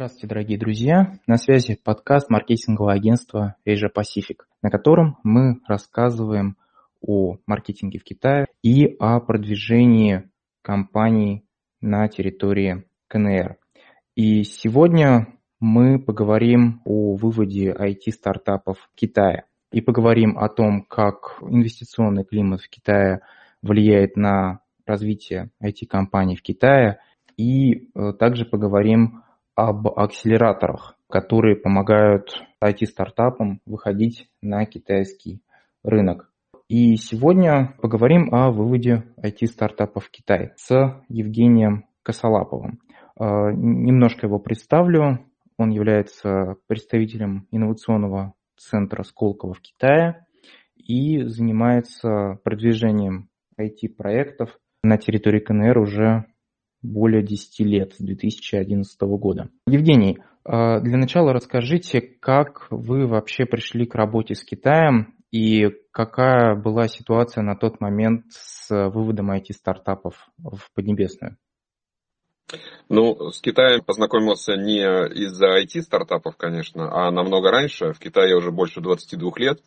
Здравствуйте, дорогие друзья! На связи подкаст маркетингового агентства Asia Pacific, на котором мы рассказываем о маркетинге в Китае и о продвижении компаний на территории КНР. И сегодня мы поговорим о выводе IT-стартапов в Китае и поговорим о том, как инвестиционный климат в Китае влияет на развитие IT-компаний в Китае, и э, также поговорим об акселераторах, которые помогают IT-стартапам выходить на китайский рынок. И сегодня поговорим о выводе IT-стартапов в Китай с Евгением Косолаповым. А, немножко его представлю. Он является представителем инновационного центра Сколково в Китае и занимается продвижением IT-проектов на территории КНР уже более 10 лет, с 2011 года. Евгений, а, для начала расскажите, как вы вообще пришли к работе с Китаем и какая была ситуация на тот момент с выводом IT-стартапов в Поднебесную? Ну, с Китаем познакомился не из-за IT-стартапов, конечно, а намного раньше. В Китае уже больше 22 лет.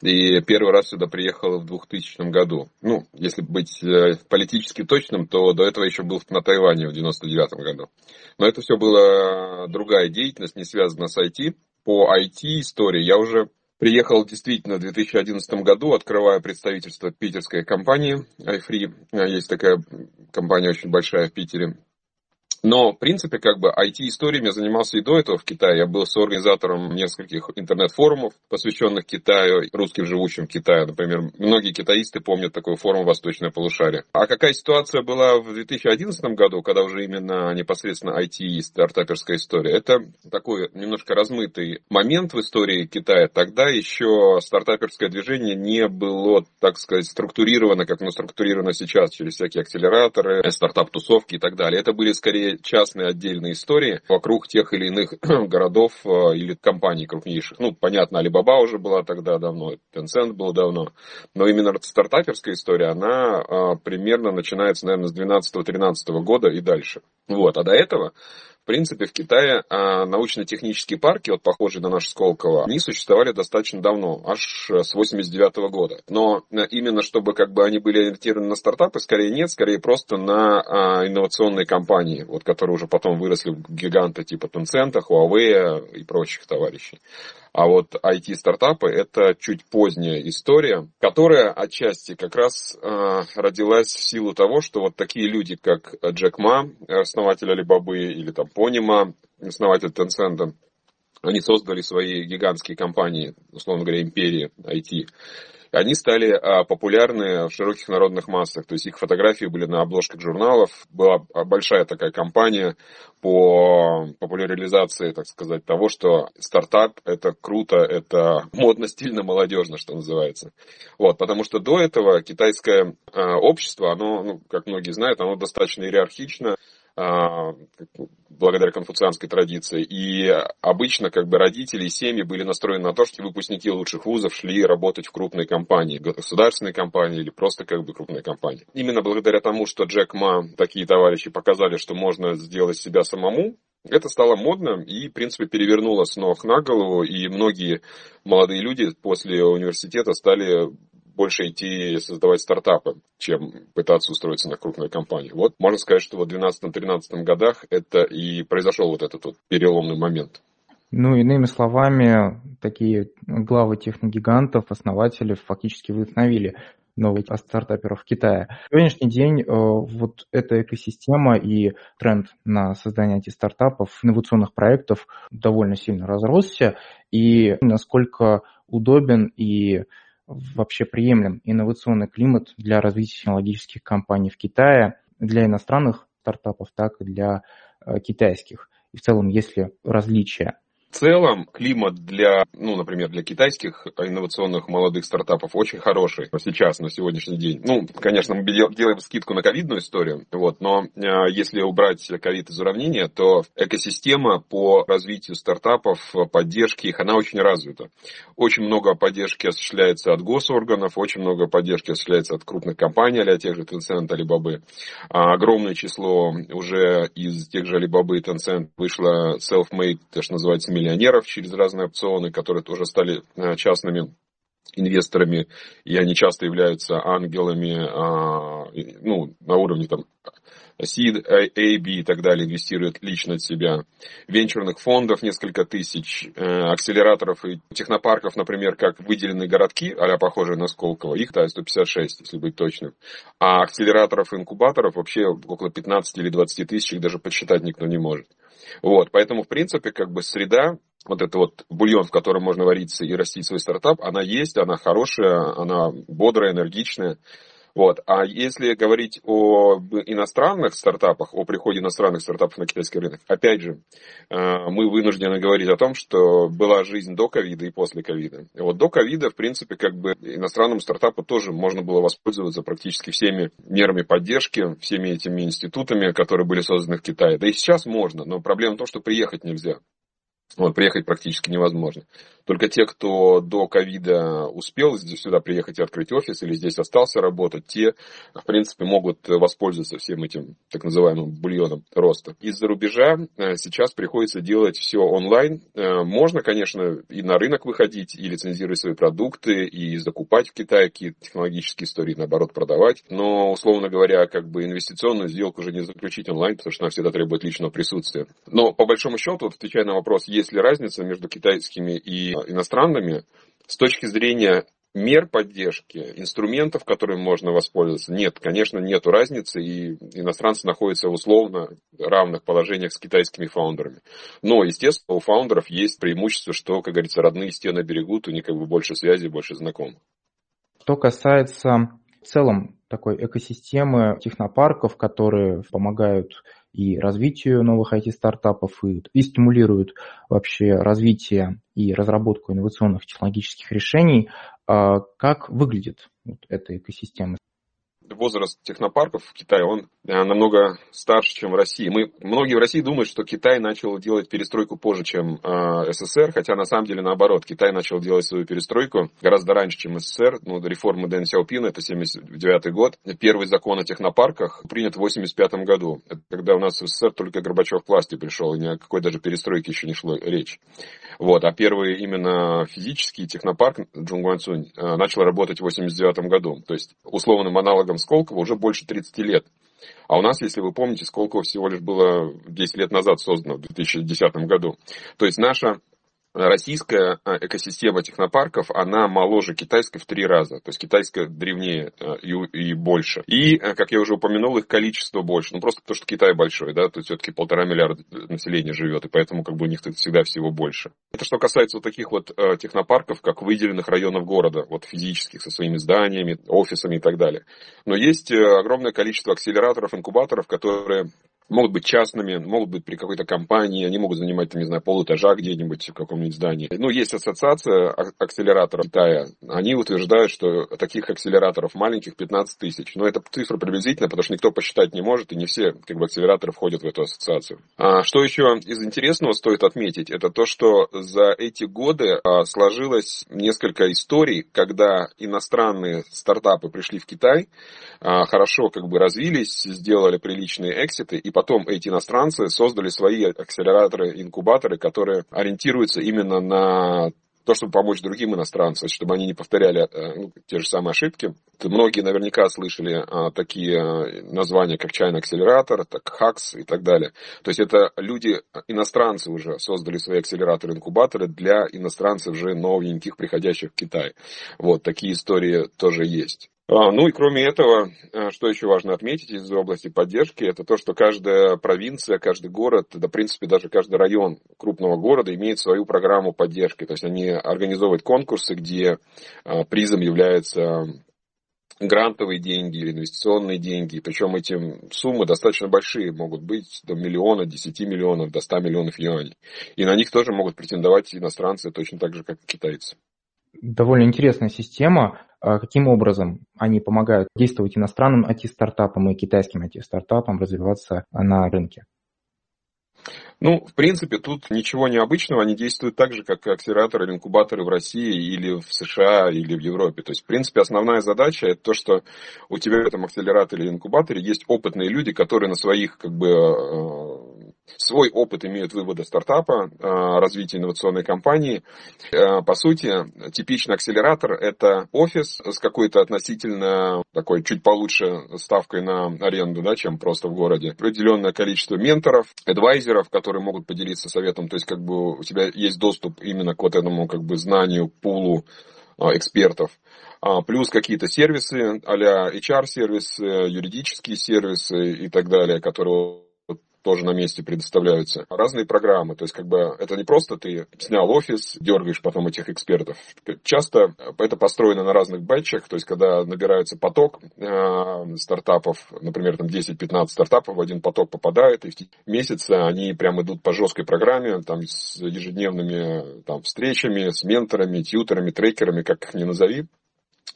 И первый раз сюда приехал в 2000 году. Ну, если быть э, политически точным, то до этого еще был на Тайване в 99 году. Но это все была другая деятельность, не связанная с IT. По IT-истории я уже Приехал действительно в 2011 году, открывая представительство питерской компании iFree. Есть такая компания очень большая в Питере. Но, в принципе, как бы IT-историями я занимался и до этого в Китае. Я был соорганизатором нескольких интернет-форумов, посвященных Китаю, русским живущим в Китае. Например, многие китаисты помнят такой форум «Восточное полушарие». А какая ситуация была в 2011 году, когда уже именно непосредственно IT и стартаперская история? Это такой немножко размытый момент в истории Китая. Тогда еще стартаперское движение не было, так сказать, структурировано, как оно структурировано сейчас, через всякие акселераторы, стартап-тусовки и так далее. Это были скорее частные отдельные истории вокруг тех или иных городов э, или компаний крупнейших. Ну, понятно, Alibaba уже была тогда давно, Tencent был давно, но именно стартаперская история, она э, примерно начинается, наверное, с 12-13 года и дальше. Вот, а до этого принципе, в Китае а, научно-технические парки, вот похожие на наш Сколково, они существовали достаточно давно, аж с 89 -го года. Но а, именно чтобы как бы они были ориентированы на стартапы, скорее нет, скорее просто на а, инновационные компании, вот, которые уже потом выросли в гиганты типа Tencent, Huawei и прочих товарищей. А вот IT-стартапы это чуть поздняя история, которая отчасти как раз э, родилась в силу того, что вот такие люди, как Джек Ма, основатель Алибабы, или там Понима, основатель Tencent, они создали свои гигантские компании, условно говоря, империи IT они стали а, популярны в широких народных массах. То есть их фотографии были на обложках журналов. Была большая такая кампания по популяризации, так сказать, того, что стартап это круто, это модно, стильно, молодежно, что называется. Вот, потому что до этого китайское а, общество, оно, ну, как многие знают, оно достаточно иерархично, а, благодаря конфуцианской традиции. И обычно как бы родители и семьи были настроены на то, что выпускники лучших вузов шли работать в крупные компании, государственные компании или просто как бы крупные компании. Именно благодаря тому, что Джек Ма, такие товарищи показали, что можно сделать себя самому, это стало модно и, в принципе, перевернуло с ног на голову, и многие молодые люди после университета стали больше идти создавать стартапы, чем пытаться устроиться на крупную компанию. Вот можно сказать, что в 2012-2013 годах это и произошел вот этот вот переломный момент. Ну, иными словами, такие главы техногигантов, основатели фактически вдохновили новых стартаперов Китая. В сегодняшний день э, вот эта экосистема и тренд на создание этих стартапов, инновационных проектов довольно сильно разросся, и насколько удобен и вообще приемлем инновационный климат для развития технологических компаний в Китае, для иностранных стартапов, так и для э, китайских. И в целом, есть ли различия. В целом, климат для, ну, например, для китайских инновационных молодых стартапов очень хороший сейчас, на сегодняшний день. Ну, конечно, мы делаем скидку на ковидную историю, вот, но э, если убрать ковид из уравнения, то экосистема по развитию стартапов, поддержки их, она очень развита. Очень много поддержки осуществляется от госорганов, очень много поддержки осуществляется от крупных компаний, а тех же Tencent, Alibaba. А огромное число уже из тех же Alibaba и Tencent вышло self-made, то, что называется, миллионеров через разные опционы, которые тоже стали э, частными инвесторами, и они часто являются ангелами, а, ну, на уровне там Seed, A, B и так далее инвестируют лично от себя. Венчурных фондов несколько тысяч, э, акселераторов и технопарков, например, как выделенные городки, а похожие на Сколково, их да, 156, если быть точным. А акселераторов и инкубаторов вообще около 15 или 20 тысяч, их даже подсчитать никто не может. Вот, поэтому, в принципе, как бы среда, вот это вот бульон, в котором можно вариться и растить свой стартап, она есть, она хорошая, она бодрая, энергичная. Вот. А если говорить о иностранных стартапах, о приходе иностранных стартапов на китайский рынок, опять же, э, мы вынуждены говорить о том, что была жизнь до ковида и после ковида. Вот до ковида, в принципе, как бы иностранному стартапу тоже можно было воспользоваться практически всеми мерами поддержки, всеми этими институтами, которые были созданы в Китае. Да и сейчас можно, но проблема в том, что приехать нельзя. Вот, приехать практически невозможно. Только те, кто до ковида успел сюда приехать и открыть офис или здесь остался работать, те, в принципе, могут воспользоваться всем этим так называемым бульоном роста. Из-за рубежа э, сейчас приходится делать все онлайн. Э, можно, конечно, и на рынок выходить, и лицензировать свои продукты, и закупать в Китае какие-то технологические истории, наоборот, продавать. Но, условно говоря, как бы инвестиционную сделку уже не заключить онлайн, потому что она всегда требует личного присутствия. Но, по большому счету, вот, отвечая на вопрос, есть ли разница между китайскими и иностранными с точки зрения мер поддержки, инструментов, которыми можно воспользоваться, нет, конечно, нет разницы, и иностранцы находятся в условно равных положениях с китайскими фаундерами. Но, естественно, у фаундеров есть преимущество, что, как говорится, родные стены берегут, у них как бы больше связи, больше знакомых. Что касается в целом такой экосистемы технопарков, которые помогают и развитию новых IT-стартапов, и, и стимулируют вообще развитие и разработку инновационных технологических решений. А как выглядит вот эта экосистема? Возраст технопарков в Китае, он э, намного старше, чем в России. Мы, многие в России думают, что Китай начал делать перестройку позже, чем э, СССР, хотя на самом деле наоборот. Китай начал делать свою перестройку гораздо раньше, чем СССР. Ну, реформы Дэн Сяопина, это 79 год. Первый закон о технопарках принят в 85 году. Это когда у нас в СССР только Горбачев к власти пришел, и ни о какой даже перестройке еще не шло речь. Вот. А первый именно физический технопарк Джунгуанцунь э, начал работать в 89 году. То есть условным аналогом Сколково уже больше 30 лет. А у нас, если вы помните, Сколково всего лишь было 10 лет назад создано, в 2010 году. То есть наша российская а, экосистема технопарков, она моложе китайской в три раза. То есть китайская древнее а, и, больше. И, а, как я уже упомянул, их количество больше. Ну, просто потому что Китай большой, да, то есть все-таки полтора миллиарда населения живет, и поэтому как бы у них всегда всего больше. Это что касается вот таких вот технопарков, как выделенных районов города, вот физических, со своими зданиями, офисами и так далее. Но есть э, огромное количество акселераторов, инкубаторов, которые могут быть частными, могут быть при какой-то компании, они могут занимать, там, не знаю, полэтажа где-нибудь в каком-нибудь здании. Ну, есть ассоциация акселераторов Китая. Они утверждают, что таких акселераторов маленьких 15 тысяч. Но это цифра приблизительно, потому что никто посчитать не может, и не все как бы, акселераторы входят в эту ассоциацию. А что еще из интересного стоит отметить, это то, что за эти годы а, сложилось несколько историй, когда иностранные стартапы пришли в Китай, а, хорошо как бы развились, сделали приличные экситы, и потом эти иностранцы создали свои акселераторы, инкубаторы, которые ориентируются именно на то, чтобы помочь другим иностранцам, чтобы они не повторяли э, ну, те же самые ошибки. Многие наверняка слышали а, такие э, названия, как China Accelerator, так Hacks и так далее. То есть это люди, иностранцы уже создали свои акселераторы-инкубаторы для иностранцев же новеньких, приходящих в Китай. Вот такие истории тоже есть. А, ну и кроме этого, э, что еще важно отметить из области поддержки, это то, что каждая провинция, каждый город, да в принципе даже каждый район крупного города имеет свою программу поддержки. То есть они организовывают конкурсы, где э, призом является грантовые деньги или инвестиционные деньги. Причем эти суммы достаточно большие, могут быть до миллиона, 10 миллионов, до 100 миллионов юаней. И на них тоже могут претендовать иностранцы точно так же, как и китайцы. Довольно интересная система. А каким образом они помогают действовать иностранным IT-стартапам и китайским IT-стартапам развиваться на рынке? Ну, в принципе, тут ничего необычного, они действуют так же, как акселераторы или инкубаторы в России или в США или в Европе. То есть, в принципе, основная задача это то, что у тебя в этом акселераторе или инкубаторе есть опытные люди, которые на своих как бы э, свой опыт имеют вывода стартапа, а, развития инновационной компании. А, по сути, типичный акселератор – это офис с какой-то относительно такой чуть получше ставкой на аренду, да, чем просто в городе. Определенное количество менторов, адвайзеров, которые могут поделиться советом. То есть, как бы у тебя есть доступ именно к вот этому как бы знанию, пулу а, экспертов. Плюс какие-то сервисы, а HR-сервисы, юридические сервисы и так далее, которые тоже на месте предоставляются. Разные программы, то есть как бы это не просто ты снял офис, дергаешь потом этих экспертов. Часто это построено на разных бэтчах, то есть когда набирается поток э, стартапов, например, там 10-15 стартапов в один поток попадает, и в месяцы они прям идут по жесткой программе, там с ежедневными там, встречами, с менторами, тьютерами, трекерами, как их ни назови.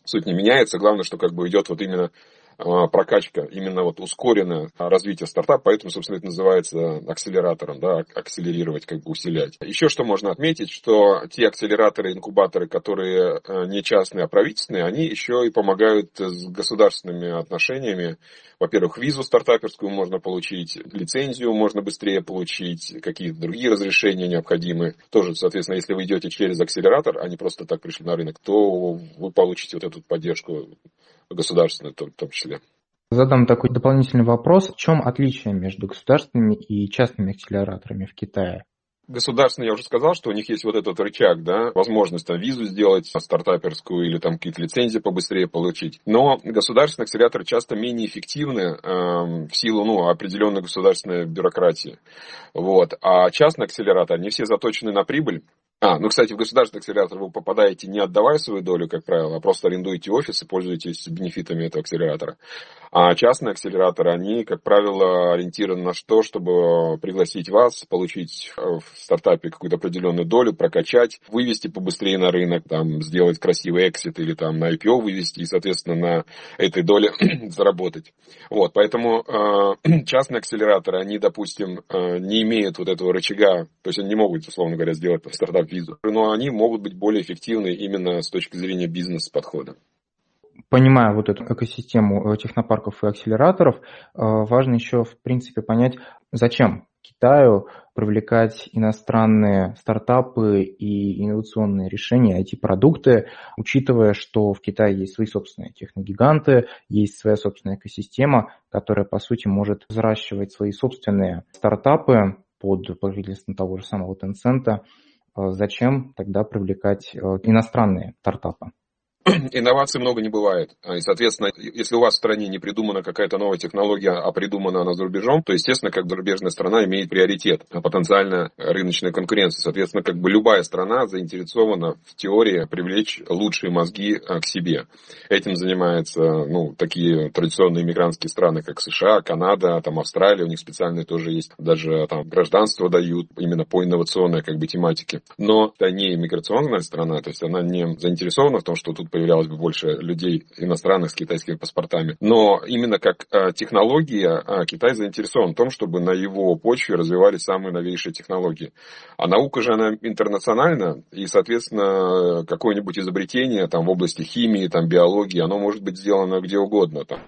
Суть не меняется, главное, что как бы идет вот именно прокачка, именно вот ускоренное развитие стартапа, поэтому, собственно, это называется акселератором, да, акселерировать, как бы усилять. Еще что можно отметить, что те акселераторы, инкубаторы, которые э, не частные, а правительственные, они еще и помогают с государственными отношениями. Во-первых, визу стартаперскую можно получить, лицензию можно быстрее получить, какие-то другие разрешения необходимы. Тоже, соответственно, если вы идете через акселератор, а не просто так пришли на рынок, то вы получите вот эту поддержку государственную в том числе. Задам такой дополнительный вопрос. В чем отличие между государственными и частными акселераторами в Китае? Государственные, я уже сказал, что у них есть вот этот рычаг, да, возможность там визу сделать стартаперскую или там какие-то лицензии побыстрее получить. Но государственные акселераторы часто менее эффективны э, в силу ну, определенной государственной бюрократии. Вот. А частные акселераторы, они все заточены на прибыль, а, ну, кстати, в государственный акселератор вы попадаете не отдавая свою долю, как правило, а просто арендуете офис и пользуетесь бенефитами этого акселератора. А частные акселераторы, они, как правило, ориентированы на то, чтобы пригласить вас, получить в стартапе какую-то определенную долю, прокачать, вывести побыстрее на рынок, там, сделать красивый эксит или там на IPO вывести и, соответственно, на этой доле заработать. Вот, поэтому э, частные акселераторы, они, допустим, э, не имеют вот этого рычага, то есть они не могут, условно говоря, сделать стартап визу. Но они могут быть более эффективны именно с точки зрения бизнес-подхода. Понимая вот эту экосистему э, технопарков и акселераторов, э, важно еще, в принципе, понять, зачем Китаю привлекать иностранные стартапы и инновационные решения, IT-продукты, учитывая, что в Китае есть свои собственные техногиганты, есть своя собственная экосистема, которая, по сути, может взращивать свои собственные стартапы под покровительством того же самого Tencent, зачем тогда привлекать э, иностранные стартапы? инноваций много не бывает. И, соответственно, если у вас в стране не придумана какая-то новая технология, а придумана она за рубежом, то, естественно, как зарубежная страна имеет приоритет, а потенциально рыночная конкуренция. Соответственно, как бы любая страна заинтересована в теории привлечь лучшие мозги а, к себе. Этим занимаются ну, такие традиционные мигрантские страны, как США, Канада, там, Австралия, у них специальные тоже есть, даже там гражданство дают именно по инновационной как бы тематике. Но это не иммиграционная страна, то есть она не заинтересована в том, что тут появлялось бы больше людей иностранных с китайскими паспортами. Но именно как э, технология э, Китай заинтересован в том, чтобы на его почве развивались самые новейшие технологии. А наука же она интернациональна, и, соответственно, какое-нибудь изобретение там, в области химии, там, биологии, оно может быть сделано где угодно. Там,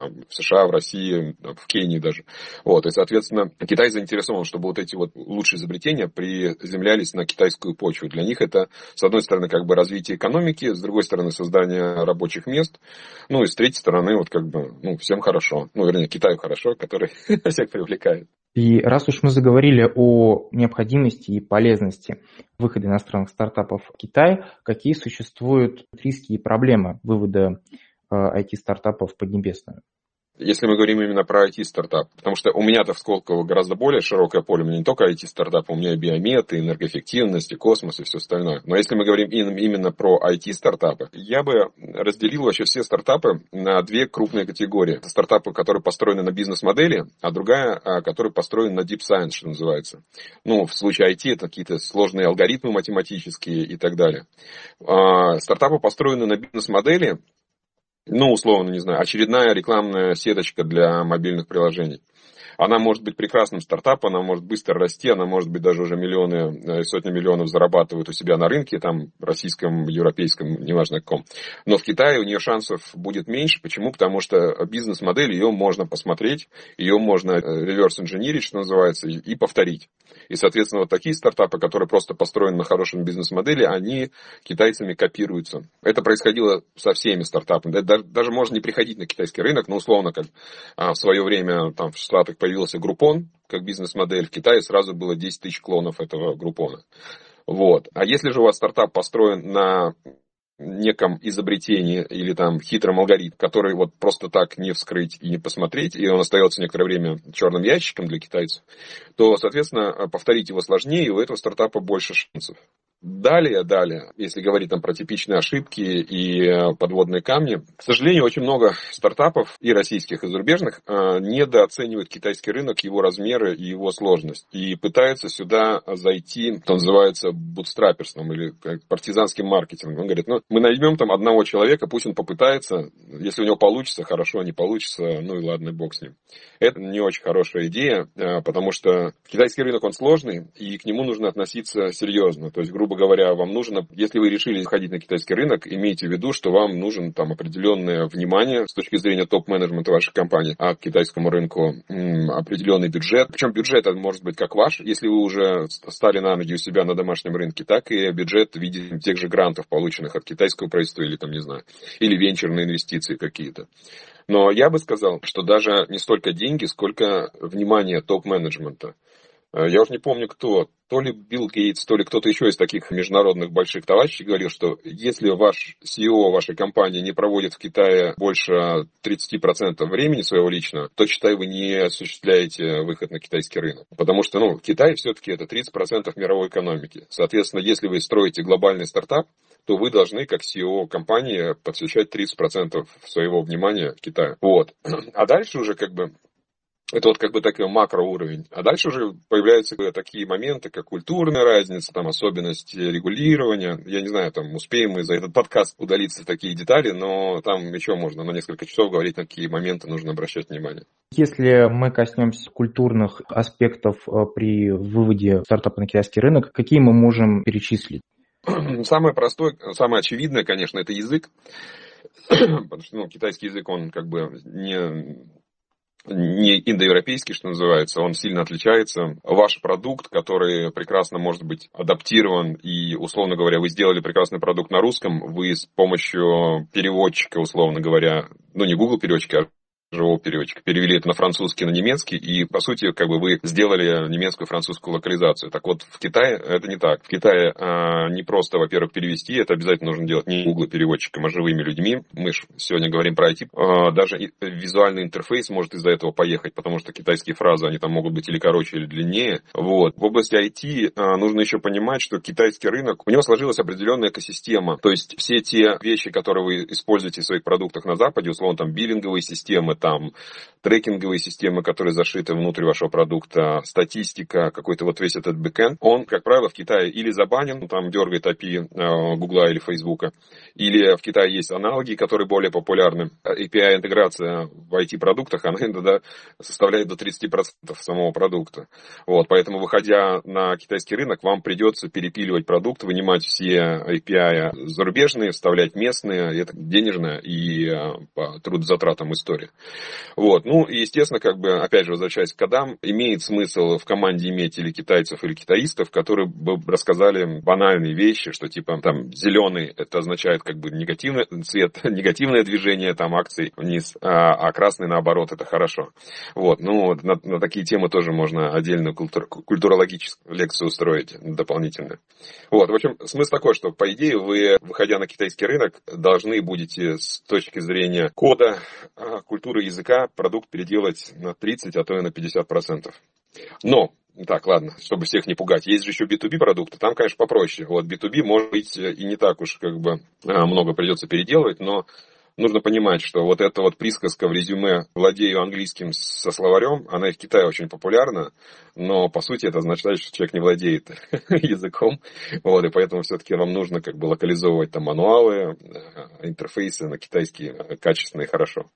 в США, в России, в Кении даже. Вот, и, соответственно, Китай заинтересован, чтобы вот эти вот лучшие изобретения приземлялись на китайскую почву. Для них это, с одной стороны, как бы развитие экономики, с другой стороны, создание рабочих мест, ну, и с третьей стороны, вот как бы, ну, всем хорошо. Ну, вернее, Китаю хорошо, который всех привлекает. И раз уж мы заговорили о необходимости и полезности выхода иностранных стартапов в Китай, какие существуют риски и проблемы вывода IT-стартапов э, Поднебесную? если мы говорим именно про IT-стартап. Потому что у меня-то в Сколково гораздо более широкое поле. У меня не только IT-стартап, у меня и биомет, и энергоэффективность, и космос, и все остальное. Но если мы говорим именно про IT-стартапы, я бы разделил вообще все стартапы на две крупные категории. Это стартапы, которые построены на бизнес-модели, а другая, а, которая построена на deep science, что называется. Ну, в случае IT это какие-то сложные алгоритмы математические и так далее. А, стартапы построены на бизнес-модели, ну, условно, не знаю, очередная рекламная сеточка для мобильных приложений. Она может быть прекрасным стартапом, она может быстро расти, она может быть даже уже миллионы, э, сотни миллионов зарабатывает у себя на рынке, там, российском, европейском, неважно каком. Но в Китае у нее шансов будет меньше. Почему? Потому что бизнес-модель, ее можно посмотреть, ее можно реверс-инженерить, что называется, и повторить. И, соответственно, вот такие стартапы, которые просто построены на хорошем бизнес-модели, они китайцами копируются. Это происходило со всеми стартапами. Даже, даже можно не приходить на китайский рынок, но условно, как а, в свое время там, в Штатах появился Группон, как бизнес-модель, в Китае сразу было 10 тысяч клонов этого Группона. Вот. А если же у вас стартап построен на неком изобретении или там хитром алгоритм, который вот просто так не вскрыть и не посмотреть, и он остается некоторое время черным ящиком для китайцев, то, соответственно, повторить его сложнее, и у этого стартапа больше шансов. Далее, далее, если говорить там про типичные ошибки и э, подводные камни, к сожалению, очень много стартапов и российских, и зарубежных э, недооценивают китайский рынок, его размеры и его сложность. И пытаются сюда зайти, что называется, бутстрапперством или партизанским маркетингом. Он говорит, ну, мы наймем там одного человека, пусть он попытается, если у него получится, хорошо, не получится, ну и ладно, бог с ним. Это не очень хорошая идея, э, потому что китайский рынок, он сложный, и к нему нужно относиться серьезно. То есть, грубо говоря, вам нужно, если вы решили ходить на китайский рынок, имейте в виду, что вам нужен там определенное внимание с точки зрения топ-менеджмента вашей компании, а к китайскому рынку определенный бюджет. Причем бюджет это может быть как ваш, если вы уже стали на ноги у себя на домашнем рынке, так и бюджет в виде тех же грантов, полученных от китайского правительства или там, не знаю, или венчурные инвестиции какие-то. Но я бы сказал, что даже не столько деньги, сколько внимание топ-менеджмента. Э, я уже не помню кто, то ли Билл Гейтс, то ли кто-то еще из таких международных больших товарищей говорил, что если ваш CEO вашей компании не проводит в Китае больше 30% времени своего личного, то, считай, вы не осуществляете выход на китайский рынок. Потому что, ну, Китай все-таки это 30% мировой экономики. Соответственно, если вы строите глобальный стартап, то вы должны, как CEO компании, посвящать 30% своего внимания Китаю. Вот. А дальше уже как бы это вот как бы такой макроуровень. А дальше уже появляются такие моменты, как культурная разница, там особенности регулирования. Я не знаю, там успеем мы за этот подкаст удалиться в такие детали, но там еще можно на несколько часов говорить, на какие моменты нужно обращать внимание. Если мы коснемся культурных аспектов э, при выводе стартапа на китайский рынок, какие мы можем перечислить? Самое простое, самое очевидное, конечно, это язык. Потому что ну, китайский язык, он как бы не не индоевропейский, что называется, он сильно отличается. Ваш продукт, который прекрасно может быть адаптирован, и, условно говоря, вы сделали прекрасный продукт на русском, вы с помощью переводчика, условно говоря, ну не Google переводчика, а живого переводчика. Перевели это на французский, на немецкий, и, по сути, как бы вы сделали немецкую французскую локализацию. Так вот, в Китае это не так. В Китае а, не просто, во-первых, перевести, это обязательно нужно делать не Google переводчиком, а живыми людьми. Мы же сегодня говорим про IT. А, даже визуальный интерфейс может из-за этого поехать, потому что китайские фразы, они там могут быть или короче, или длиннее. Вот. В области IT а, нужно еще понимать, что китайский рынок, у него сложилась определенная экосистема. То есть все те вещи, которые вы используете в своих продуктах на Западе, условно, там биллинговые системы, там трекинговые системы, которые зашиты внутрь вашего продукта, статистика, какой-то вот весь этот бэкэнд, он, как правило, в Китае или забанен, там дергает API э, Гугла или Фейсбука, или в Китае есть аналоги, которые более популярны. API-интеграция в IT-продуктах, она иногда составляет до 30% самого продукта. Вот, поэтому, выходя на китайский рынок, вам придется перепиливать продукт, вынимать все API зарубежные, вставлять местные, это денежная и э, по трудозатратам история. Вот. Ну, естественно, как бы, опять же, возвращаясь к кодам, имеет смысл в команде иметь или китайцев, или китаистов, которые бы рассказали банальные вещи, что типа там зеленый это означает как бы негативный цвет, негативное движение там акций вниз, а, а красный наоборот это хорошо. Вот. Ну, на, на такие темы тоже можно отдельную культур, культурологическую лекцию устроить дополнительно. Вот. В общем, смысл такой, что по идее вы, выходя на китайский рынок, должны будете с точки зрения кода, а, культуры до языка продукт переделать на 30, а то и на 50%. Но так, ладно, чтобы всех не пугать. Есть же еще B2B продукты, там, конечно, попроще. Вот B2B, может быть, и не так уж как бы а, много придется переделывать, но нужно понимать, что вот эта вот присказка в резюме «владею английским со словарем», она и в Китае очень популярна, но по сути это означает, что человек не владеет языком, вот, и поэтому все-таки вам нужно как бы локализовывать там мануалы, э, интерфейсы на китайский качественно и хорошо.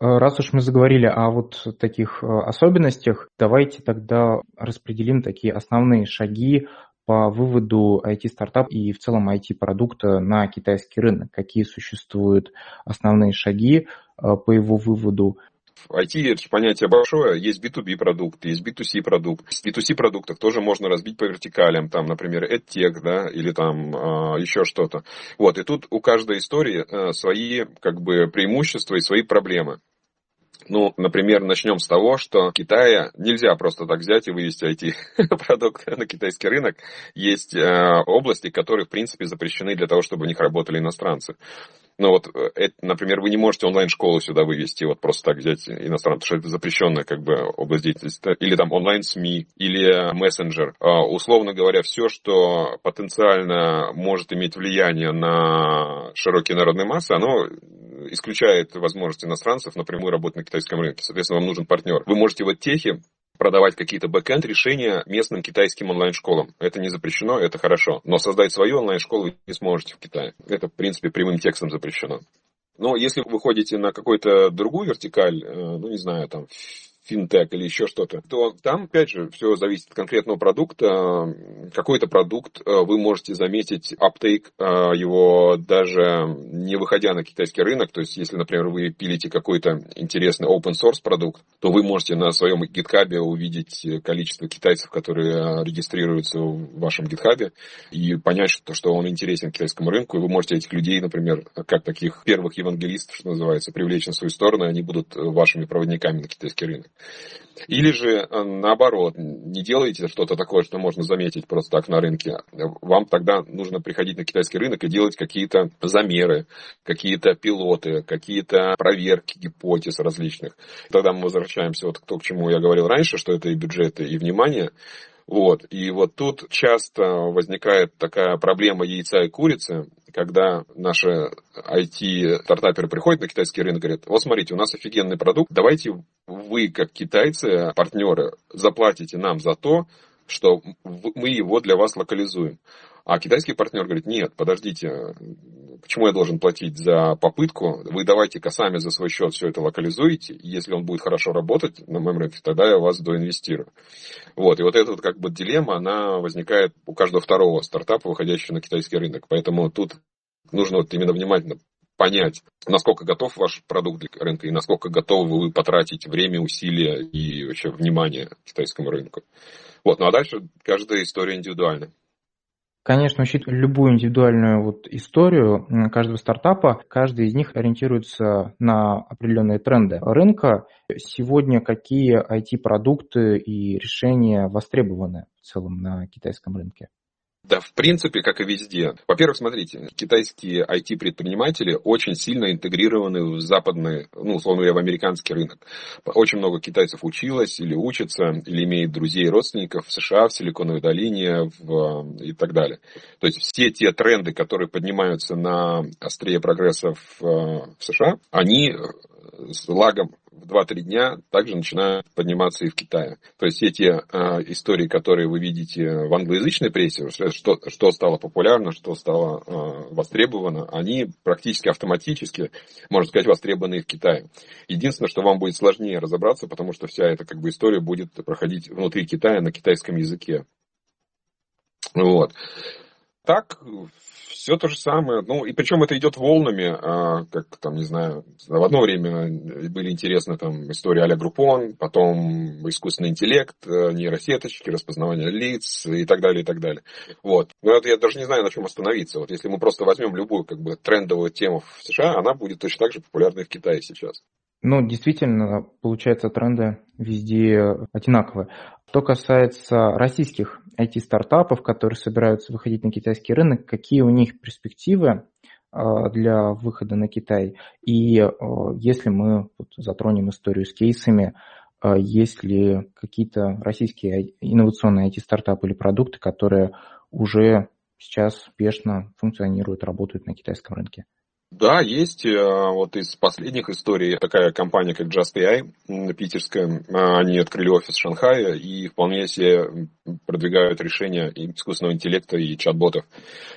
Э, раз уж мы заговорили о вот таких э, особенностях, давайте тогда распределим такие основные шаги по выводу IT-стартапа и в целом IT-продукта на китайский рынок? Какие существуют основные шаги э, по его выводу? IT это понятие большое, есть B2B продукт, есть B2C продукт. В B2C продуктах тоже можно разбить по вертикалям, там, например, EdTech, да, или там э, еще что-то. Вот, и тут у каждой истории э, свои, как бы, преимущества и свои проблемы. Ну, например, начнем с того, что в Китае нельзя просто так взять и вывести IT-продукт на китайский рынок. Есть э, области, которые, в принципе, запрещены для того, чтобы в них работали иностранцы. Ну вот, э, это, например, вы не можете онлайн-школу сюда вывести, вот просто так взять иностранцев, потому что это запрещенная как бы область деятельности. Или там онлайн-СМИ, или мессенджер. А, условно говоря, все, что потенциально может иметь влияние на широкие народные массы, оно исключает возможность иностранцев напрямую работать на китайском рынке. Соответственно, вам нужен партнер. Вы можете в техе продавать какие-то бэкенд решения местным китайским онлайн-школам. Это не запрещено, это хорошо. Но создать свою онлайн-школу вы не сможете в Китае. Это, в принципе, прямым текстом запрещено. Но если вы ходите на какую-то другую вертикаль, э, ну, не знаю, там, финтех или еще что-то, то там, опять же, все зависит от конкретного продукта. Какой-то продукт э, вы можете заметить аптейк э, его даже не выходя на китайский рынок. То есть, если, например, вы пилите какой-то интересный open source продукт, то вы можете на своем GitHub увидеть количество китайцев, которые регистрируются в вашем GitHub, и понять, что, что он интересен китайскому рынку. И вы можете этих людей, например, как таких первых евангелистов, что называется, привлечь на свою сторону, и они будут вашими проводниками на китайский рынок. Или же э, наоборот, не делаете что-то такое, что можно заметить просто так на рынке. Вам тогда нужно приходить на китайский рынок и делать какие-то замеры, какие-то пилоты, какие-то проверки гипотез различных. Тогда мы возвращаемся вот к тому, к чему я говорил раньше, что это и бюджеты, и внимание. Вот. И вот тут часто возникает такая проблема яйца и курицы, когда наши IT-стартаперы приходят на китайский рынок и говорят, вот смотрите, у нас офигенный продукт, давайте вы, как китайцы, партнеры, заплатите нам за то, что мы его для вас локализуем. А китайский партнер говорит, нет, подождите, почему я должен платить за попытку? Вы давайте-ка сами за свой счет все это локализуете. Если он будет хорошо работать на моем рынке, тогда я вас доинвестирую. Вот. И вот эта вот как бы дилемма, она возникает у каждого второго стартапа, выходящего на китайский рынок. Поэтому тут нужно вот именно внимательно понять, насколько готов ваш продукт для рынка и насколько готовы вы потратить время, усилия и вообще внимание китайскому рынку. Вот, ну а дальше каждая история индивидуальна. Конечно, учитывая любую индивидуальную вот историю каждого стартапа, каждый из них ориентируется на определенные тренды рынка. Сегодня какие IT-продукты и решения востребованы в целом на китайском рынке? Да, в принципе, как и везде. Во-первых, смотрите, китайские IT-предприниматели очень сильно интегрированы в западный, ну, условно говоря, в американский рынок. Очень много китайцев училось или учатся, или имеет друзей и родственников в США, в Силиконовой долине в, и так далее. То есть все те тренды, которые поднимаются на острие прогресса в, в США, они с лагом в 2-3 дня также начинают подниматься и в Китае. То есть эти э, истории, которые вы видите в англоязычной прессе, что, что стало популярно, что стало э, востребовано, они практически автоматически, можно сказать, востребованы и в Китае. Единственное, что вам будет сложнее разобраться, потому что вся эта как бы, история будет проходить внутри Китая на китайском языке. Вот. Так, все то же самое. Ну, и причем это идет волнами, а, как там, не знаю, в одно время были интересны там истории а-ля Группон, потом искусственный интеллект, э, нейросеточки, распознавание лиц и так далее, и так далее. Вот. Но это я даже не знаю, на чем остановиться. Вот если мы просто возьмем любую как бы трендовую тему в США, она будет точно так же популярной в Китае сейчас. Ну, действительно, получается, тренды везде одинаковые. Что касается российских IT-стартапов, которые собираются выходить на китайский рынок, какие у них перспективы для выхода на Китай. И если мы затронем историю с кейсами, есть ли какие-то российские инновационные IT-стартапы или продукты, которые уже сейчас успешно функционируют, работают на китайском рынке? Да, есть. Э, вот из последних историй такая компания, как Just AI, питерская, они открыли офис в Шанхае и вполне себе продвигают решения искусственного интеллекта и чат-ботов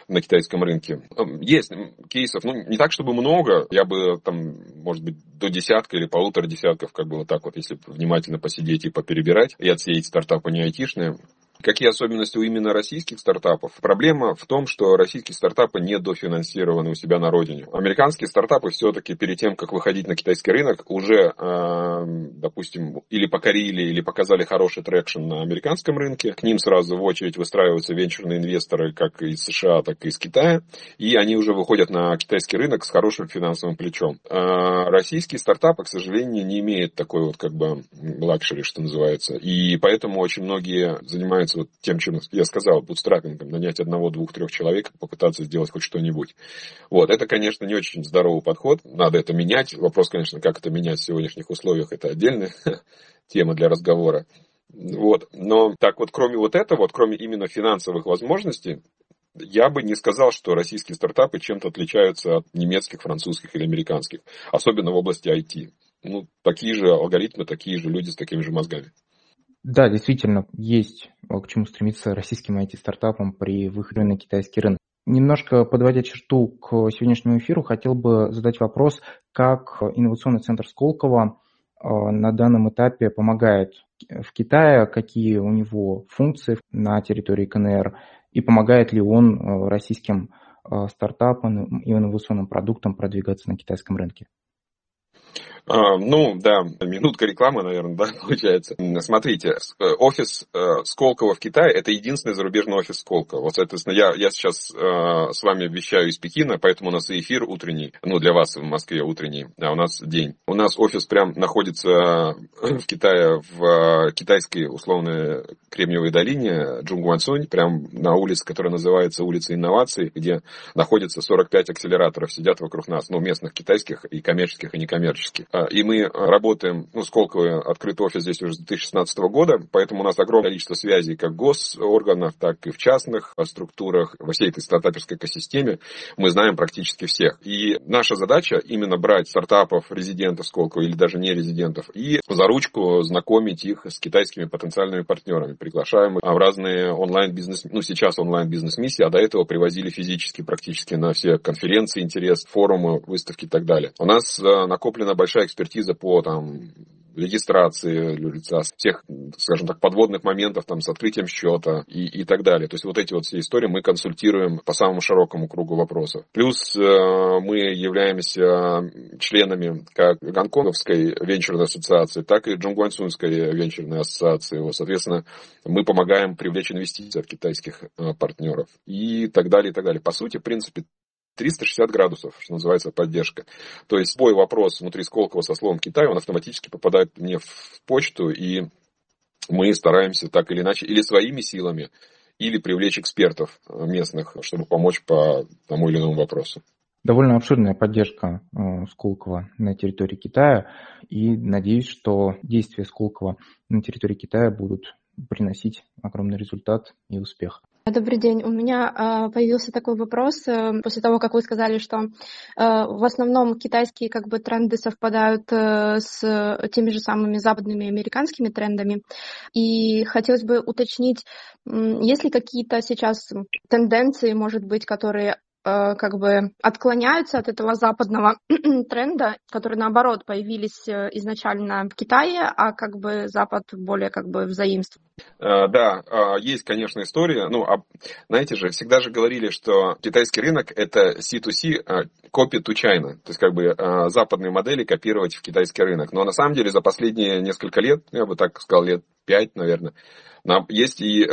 на китайском рынке. Есть кейсов, ну, не так, чтобы много, я бы там, может быть, до десятка или полутора десятков, как бы вот так вот, если внимательно посидеть и поперебирать, и отсеять стартапы не айтишные, Какие особенности у именно российских стартапов? Проблема в том, что российские стартапы недофинансированы у себя на родине. Американские стартапы все-таки перед тем, как выходить на китайский рынок, уже, э, допустим, или покорили, или показали хороший traction на американском рынке. К ним сразу в очередь выстраиваются венчурные инвесторы как из США, так и из Китая. И они уже выходят на китайский рынок с хорошим финансовым плечом. А российские стартапы, к сожалению, не имеют такой вот как бы luxury, что называется. И поэтому очень многие занимаются занимается вот тем, чем я сказал, bootstrapping ом, нанять одного, двух, трех человек, попытаться сделать хоть что-нибудь. Вот, это, конечно, не очень здоровый подход, надо это менять. Вопрос, конечно, как это менять в сегодняшних условиях, это отдельная тема для разговора. Вот. Но так вот, кроме вот этого, вот кроме именно финансовых возможностей, я бы не сказал, что российские стартапы чем-то отличаются от немецких, французских или американских, особенно в области IT. Ну, такие же алгоритмы, такие же люди с такими же мозгами. Да, действительно, есть э, к чему стремиться российским IT-стартапам при выходе на китайский рынок. Немножко подводя черту к сегодняшнему эфиру, хотел бы задать вопрос, как инновационный центр Сколково э, на данном этапе помогает в Китае, какие у него функции на территории КНР, и помогает ли он э, российским стартапам и инновационным продуктам продвигаться на китайском рынке. А, ну, да, минутка рекламы, наверное, да, получается. Смотрите, э, офис э, Сколково в Китае – это единственный зарубежный офис Сколково. Вот, соответственно, я, я сейчас э, с вами вещаю из Пекина, поэтому у нас и эфир утренний, ну, для вас в Москве утренний, а у нас день. У нас офис прям находится в Китае, в китайской условной Кремниевой долине, Джунгуансунь, прям на улице, которая называется улица инноваций, где находится 45 акселераторов, сидят вокруг нас, ну, местных китайских и коммерческих, и некоммерческих. А, и мы работаем, ну, Сколково открытый офис здесь уже с 2016 года, поэтому у нас огромное количество связей как госорганов, так и в частных структурах, во всей этой стартаперской экосистеме. Мы знаем практически всех. И наша задача именно брать стартапов, резидентов Сколково или даже не резидентов и за ручку знакомить их с китайскими потенциальными партнерами. Приглашаем их в разные онлайн-бизнес, ну, сейчас онлайн-бизнес-миссии, а до этого привозили физически практически на все конференции, интерес, форумы, выставки и так далее. У нас накоплена большая большая экспертиза по там, регистрации лица, всех, скажем так, подводных моментов там, с открытием счета и, и так далее. То есть вот эти вот все истории мы консультируем по самому широкому кругу вопросов. Плюс э, мы являемся членами как Гонконговской венчурной ассоциации, так и Джунгуансунской венчурной ассоциации. Вот, соответственно, мы помогаем привлечь инвестиции от китайских э, партнеров и так далее, и так далее. По сути, в принципе, 360 градусов, что называется, поддержка. То есть любой вопрос внутри Сколково со словом Китай, он автоматически попадает мне в почту, и мы стараемся так или иначе, или своими силами, или привлечь экспертов местных, чтобы помочь по тому или иному вопросу. Довольно обширная поддержка э, Сколково на территории Китая, и надеюсь, что действия Сколково на территории Китая будут приносить огромный результат и успех. Добрый день. У меня а, появился такой вопрос э, после того, как вы сказали, что э, в основном китайские как бы тренды совпадают э, с теми же самыми западными американскими трендами. И хотелось бы уточнить, есть ли какие-то сейчас тенденции, может быть, которые Э, как бы отклоняются от этого западного тренда, которые наоборот появились э, изначально в Китае, а как бы Запад более как бы взаимствует. Э, да, есть, конечно, история. Ну, знаете же, всегда же говорили, что китайский рынок это C2C, copy to China. То есть, как бы западные модели копировать в китайский рынок. Но на самом деле за последние несколько лет, я бы так сказал, лет пять, наверное, есть и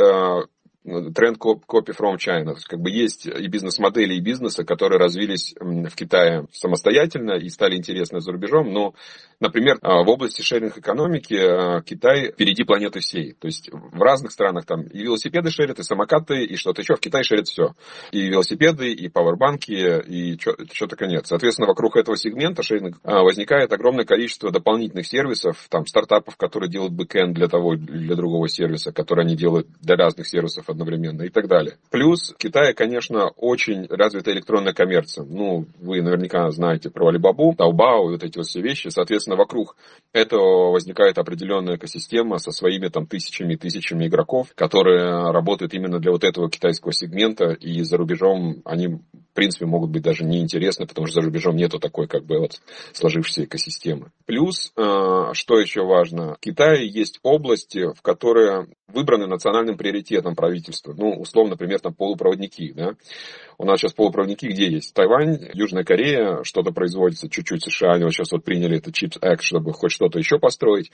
тренд copy from China. Как бы есть и бизнес-модели, и бизнесы, которые развились в Китае самостоятельно и стали интересны за рубежом, но, например, а, в области шеринг-экономики а, Китай впереди планеты всей. То есть в разных странах там и велосипеды шерят, и самокаты, и что-то еще. В Китае шерят все. И велосипеды, и пауэрбанки, и что только нет. Соответственно, вокруг этого сегмента шеринг а, возникает огромное количество дополнительных сервисов, там стартапов, которые делают бэкэнд для того, для другого сервиса, которые они делают для разных сервисов одновременно и так далее. Плюс в Китае, конечно, очень развита электронная коммерция. Ну, вы наверняка знаете про Alibaba, Taobao и вот эти вот все вещи. Соответственно, вокруг этого возникает определенная экосистема со своими там тысячами и тысячами игроков, которые работают именно для вот этого китайского сегмента, и за рубежом они, в принципе, могут быть даже неинтересны, потому что за рубежом нету такой как бы вот сложившейся экосистемы. Плюс, э, что еще важно, в Китае есть области, в которые выбраны национальным приоритетом правительства. Ну, условно, например, там полупроводники, да. У нас сейчас полупроводники где есть? Тайвань, Южная Корея, что-то производится, чуть-чуть США, они вот сейчас вот приняли это CHIPS Act, чтобы хоть что-то еще построить.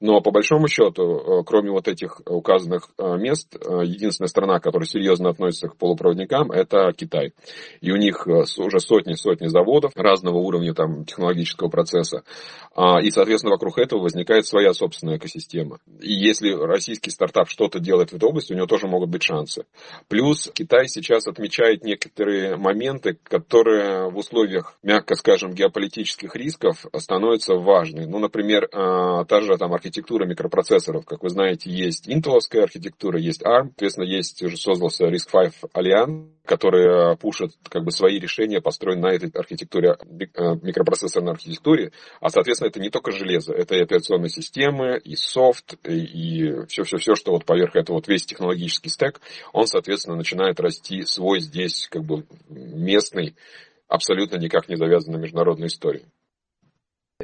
Но по большому счету, э, кроме вот этих указанных э, мест, э, единственная страна, которая серьезно относится к полупроводникам, это Китай. И у них уже сотни-сотни заводов разного уровня там, технологического процесса. А, и, соответственно, вокруг этого возникает своя собственная экосистема. И если российский стартап что-то делает в этой области, у него тоже могут быть шансы. Плюс Китай сейчас отмечает некоторые моменты, которые в условиях, мягко скажем, геополитических рисков становятся важны. Ну, например, а, та же там архитектура микропроцессоров. Как вы знаете, есть интеловская архитектура, есть ARM. Соответственно, есть, уже создался RISC-V Alliance, который а, пушит как бы свои решения, построены на этой архитектуре, а, микропроцессорной архитектуре. А, соответственно, это не только железо, это и операционные системы, и софт, и все-все-все, что вот поверх этого вот весь технологический стек, он, соответственно, начинает расти свой здесь как бы местный, абсолютно никак не завязан на международной истории.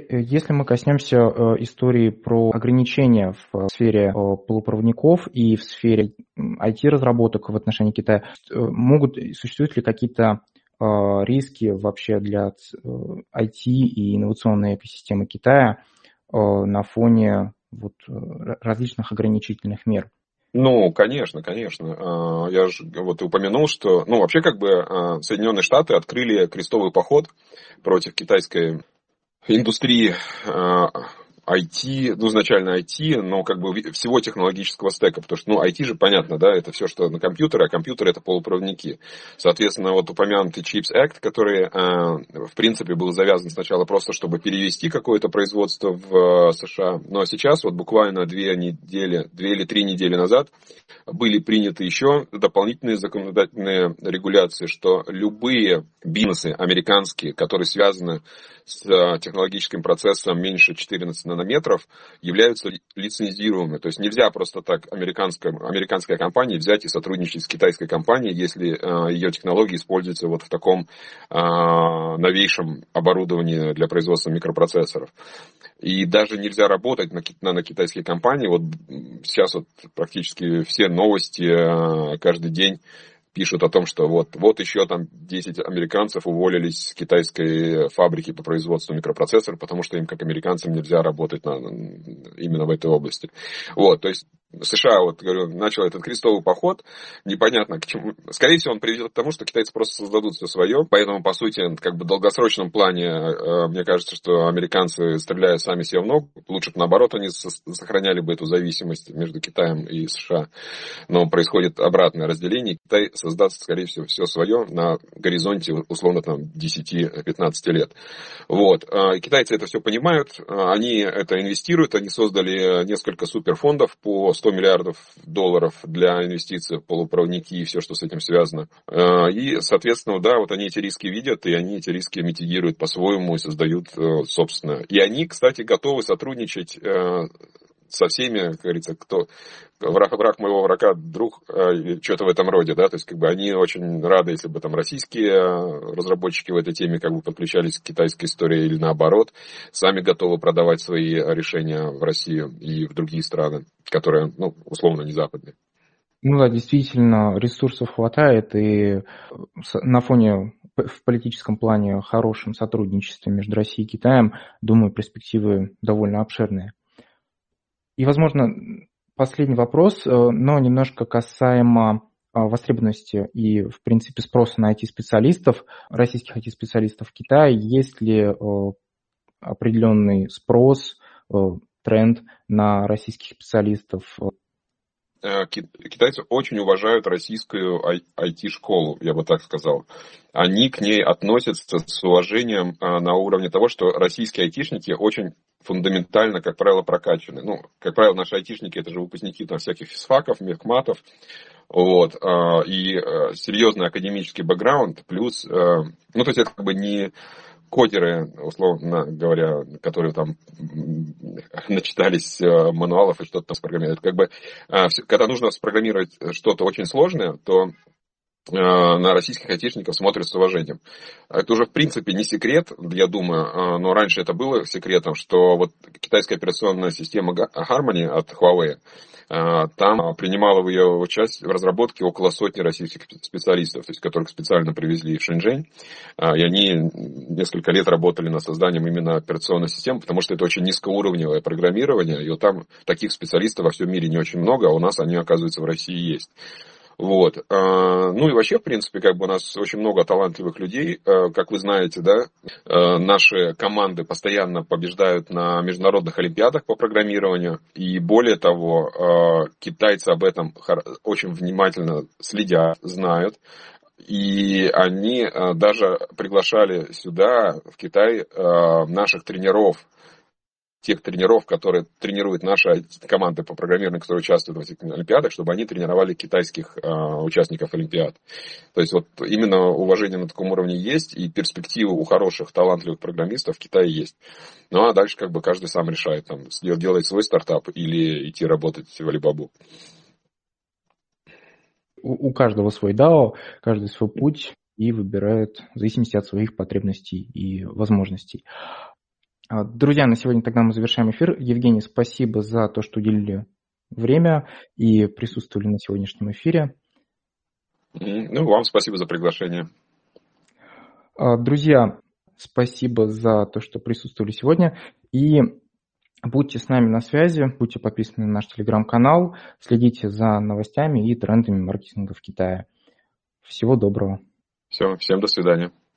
Если мы коснемся э, истории про ограничения в сфере э, полупроводников и в сфере IT-разработок в отношении Китая, э, могут, существуют ли какие-то риски вообще для IT и инновационной экосистемы Китая на фоне вот различных ограничительных мер? Ну, конечно, конечно. А, я же вот упомянул, что, ну, вообще как бы а, Соединенные Штаты открыли крестовый поход против китайской индустрии а, IT, ну, изначально IT, но как бы всего технологического стека, потому что, ну, IT же понятно, да, это все, что на компьютере, а компьютеры это полупроводники. Соответственно, вот упомянутый CHIPS Act, который, э, в принципе, был завязан сначала просто, чтобы перевести какое-то производство в э, США, но сейчас вот буквально две недели, две или три недели назад были приняты еще дополнительные законодательные регуляции, что любые бизнесы американские, которые связаны с э, технологическим процессом меньше 14 нанометров, являются лицензируемыми. То есть нельзя просто так американская, американская компания взять и сотрудничать с китайской компанией, если э, ее технологии используются вот в таком э, новейшем оборудовании для производства микропроцессоров. И даже нельзя работать на, на, китайские компании. Вот сейчас вот практически все новости каждый день пишут о том, что вот, вот еще там 10 американцев уволились с китайской фабрики по производству микропроцессоров, потому что им, как американцам, нельзя работать на, именно в этой области. Вот, то есть США, вот, говорю, начал этот крестовый поход, непонятно к чему. Скорее всего, он приведет к тому, что китайцы просто создадут все свое, поэтому, по сути, как бы в долгосрочном плане, э, мне кажется, что американцы стреляют сами себе в ногу, лучше бы наоборот они сохраняли бы эту зависимость между Китаем и США, но происходит обратное разделение, Китай создаст, скорее всего, все свое на горизонте, условно, там, 10-15 лет. Вот. А китайцы это все понимают, они это инвестируют, они создали несколько суперфондов по 100 миллиардов долларов для инвестиций в полупроводники и все, что с этим связано. Э, и, соответственно, да, вот они эти риски видят, и они эти риски митигируют по-своему и создают э, собственно. И они, кстати, готовы сотрудничать э, со всеми, как говорится, кто враг, враг моего врага, друг, что-то в этом роде, да, то есть как бы они очень рады, если бы там российские разработчики в этой теме как бы подключались к китайской истории или наоборот, сами готовы продавать свои решения в Россию и в другие страны которые, ну, условно, не западные. Ну да, действительно, ресурсов хватает, и на фоне в политическом плане хорошем сотрудничестве между Россией и Китаем, думаю, перспективы довольно обширные. И, возможно, последний вопрос, но немножко касаемо востребованности и, в принципе, спроса на IT-специалистов, российских IT-специалистов в Китае. Есть ли определенный спрос, тренд на российских специалистов Э, китайцы очень уважают российскую IT-школу, я бы так сказал. Они к ней относятся с уважением э, на уровне того, что российские айтишники очень фундаментально, как правило, прокачаны. Ну, как правило, наши айтишники это же выпускники там всяких физфаков, медкматов. Вот, э, и серьезный академический бэкграунд, плюс, ну, то есть это как бы не кодеры, условно говоря, которые там начитались э, мануалов и что-то там спрограммировать. Как бы, э, когда нужно спрограммировать что-то очень сложное, то э, на российских айтишников смотрят с уважением. Это уже, в принципе, не секрет, я думаю, но раньше это было секретом, что вот китайская операционная система Harmony от Huawei, а, там принимало в ее участие в разработке около сотни российских специалистов, то есть которых специально привезли в Шэньчжэнь. И они несколько лет работали над созданием именно операционной системы, потому что это очень низкоуровневое программирование, и вот там таких специалистов во всем мире не очень много, а у нас они, оказывается, в России есть. Вот. А, ну и вообще, в принципе, как бы у нас очень много талантливых людей. А, как вы знаете, да, а, наши команды постоянно побеждают на международных олимпиадах по программированию. И более того, китайцы об этом очень внимательно следят, знают. И они даже приглашали сюда, в Китай, наших тренеров тех тренеров, которые тренируют наши команды по программированию, которые участвуют в этих олимпиадах, чтобы они тренировали китайских э, участников олимпиад. То есть вот именно уважение на таком уровне есть, и перспективы у хороших, талантливых программистов в Китае есть. Ну а дальше как бы каждый сам решает, там, делать свой стартап или идти работать в Alibaba. У, у каждого свой DAO, каждый свой путь и выбирает в зависимости от своих потребностей и возможностей. А, друзья, на сегодня тогда мы завершаем эфир. Евгений, спасибо за то, что уделили время и присутствовали на сегодняшнем эфире. Ну, вам спасибо за приглашение. А, друзья, спасибо за то, что присутствовали сегодня. И будьте с нами на связи, будьте подписаны на наш телеграм-канал, следите за новостями и трендами маркетинга в Китае. Всего доброго. Все, всем до свидания.